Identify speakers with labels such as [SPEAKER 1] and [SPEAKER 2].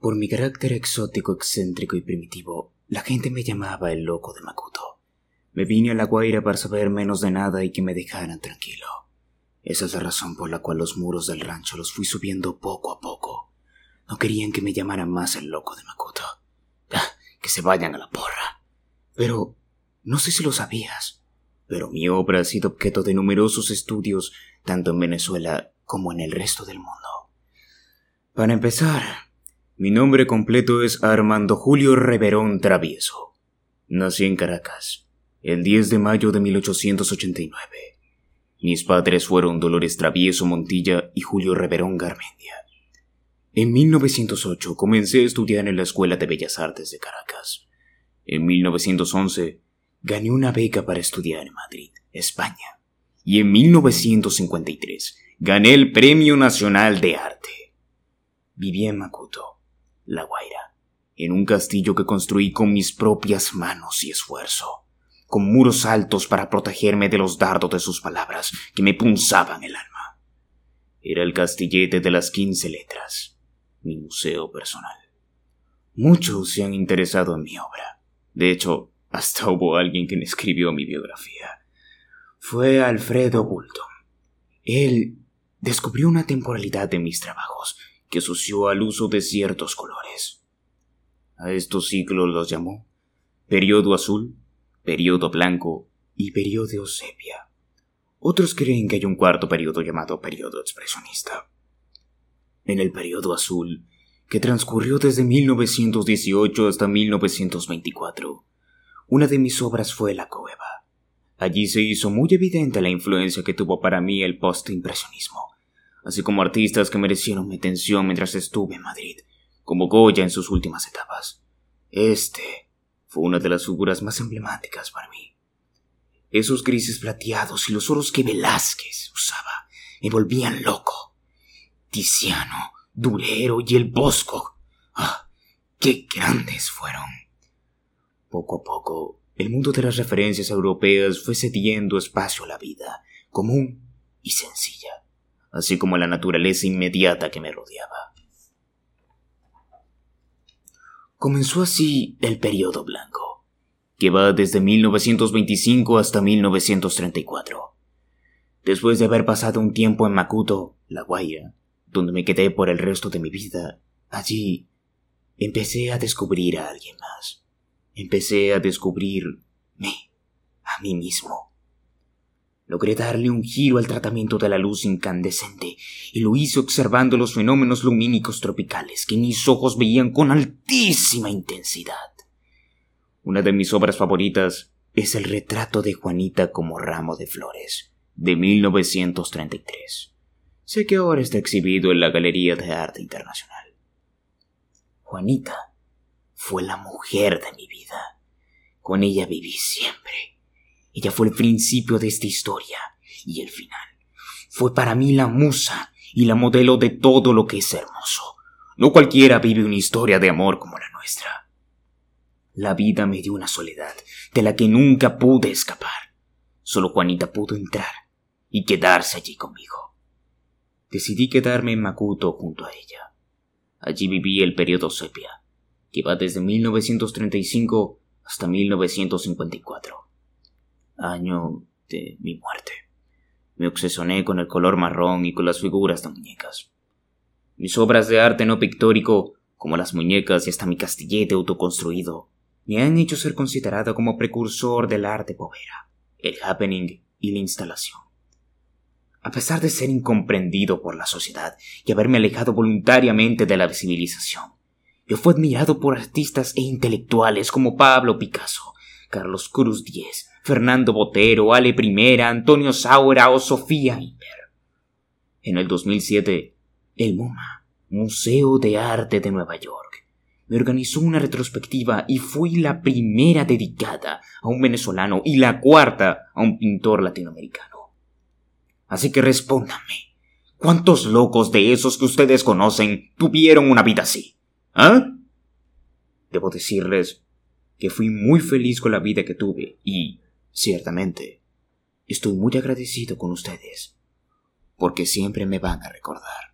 [SPEAKER 1] Por mi carácter exótico, excéntrico y primitivo, la gente me llamaba el loco de Makuto. Me vine a La Guaira para saber menos de nada y que me dejaran tranquilo. Esa es la razón por la cual los muros del rancho los fui subiendo poco a poco. No querían que me llamaran más el loco de Makuto. Ah, que se vayan a la porra. Pero no sé si lo sabías, pero mi obra ha sido objeto de numerosos estudios tanto en Venezuela como en el resto del mundo. Para empezar, mi nombre completo es Armando Julio Reverón Travieso. Nací en Caracas, el 10 de mayo de 1889. Mis padres fueron Dolores Travieso Montilla y Julio Reverón Garmendia. En 1908 comencé a estudiar en la Escuela de Bellas Artes de Caracas. En 1911 gané una beca para estudiar en Madrid, España. Y en 1953 gané el Premio Nacional de Arte. Viví en Macuto, La Guaira, en un castillo que construí con mis propias manos y esfuerzo, con muros altos para protegerme de los dardos de sus palabras que me punzaban el alma. Era el castillete de las quince letras, mi museo personal. Muchos se han interesado en mi obra. De hecho, hasta hubo alguien que me escribió mi biografía. Fue Alfredo Bulton. Él descubrió una temporalidad de mis trabajos que asoció al uso de ciertos colores. A estos ciclos los llamó periodo azul, periodo blanco y periodo sepia. Otros creen que hay un cuarto periodo llamado periodo expresionista. En el periodo azul, que transcurrió desde 1918 hasta 1924, una de mis obras fue La Cueva. Allí se hizo muy evidente la influencia que tuvo para mí el post-impresionismo, así como artistas que merecieron mi atención mientras estuve en Madrid, como Goya en sus últimas etapas. Este fue una de las figuras más emblemáticas para mí. Esos grises plateados y los oros que Velázquez usaba me volvían loco. Tiziano, Durero y el Bosco. ¡Ah! ¡Qué grandes fueron! Poco a poco, el mundo de las referencias europeas fue cediendo espacio a la vida, común y sencilla, así como la naturaleza inmediata que me rodeaba. Comenzó así el periodo blanco, que va desde 1925 hasta 1934. Después de haber pasado un tiempo en Macuto, La Guaira, donde me quedé por el resto de mi vida, allí empecé a descubrir a alguien más. Empecé a descubrirme, a mí mismo. Logré darle un giro al tratamiento de la luz incandescente y lo hice observando los fenómenos lumínicos tropicales que mis ojos veían con altísima intensidad. Una de mis obras favoritas es el retrato de Juanita como ramo de flores, de 1933. Sé que ahora está exhibido en la Galería de Arte Internacional. Juanita fue la mujer de mi vida. Con ella viví siempre. Ella fue el principio de esta historia y el final. Fue para mí la musa y la modelo de todo lo que es hermoso. No cualquiera vive una historia de amor como la nuestra. La vida me dio una soledad de la que nunca pude escapar. Solo Juanita pudo entrar y quedarse allí conmigo decidí quedarme en Makuto junto a ella. Allí viví el periodo sepia, que va desde 1935 hasta 1954, año de mi muerte. Me obsesioné con el color marrón y con las figuras de muñecas. Mis obras de arte no pictórico, como las muñecas y hasta mi castillete autoconstruido, me han hecho ser considerado como precursor del arte povera, el happening y la instalación. A pesar de ser incomprendido por la sociedad y haberme alejado voluntariamente de la civilización, yo fui admirado por artistas e intelectuales como Pablo Picasso, Carlos Cruz Diez, Fernando Botero, Ale I, Antonio Saura o Sofía Inver. En el 2007, el MoMA, Museo de Arte de Nueva York, me organizó una retrospectiva y fui la primera dedicada a un venezolano y la cuarta a un pintor latinoamericano. Así que respóndanme. ¿Cuántos locos de esos que ustedes conocen tuvieron una vida así? ¿Ah? Debo decirles que fui muy feliz con la vida que tuve y, ciertamente, estoy muy agradecido con ustedes, porque siempre me van a recordar.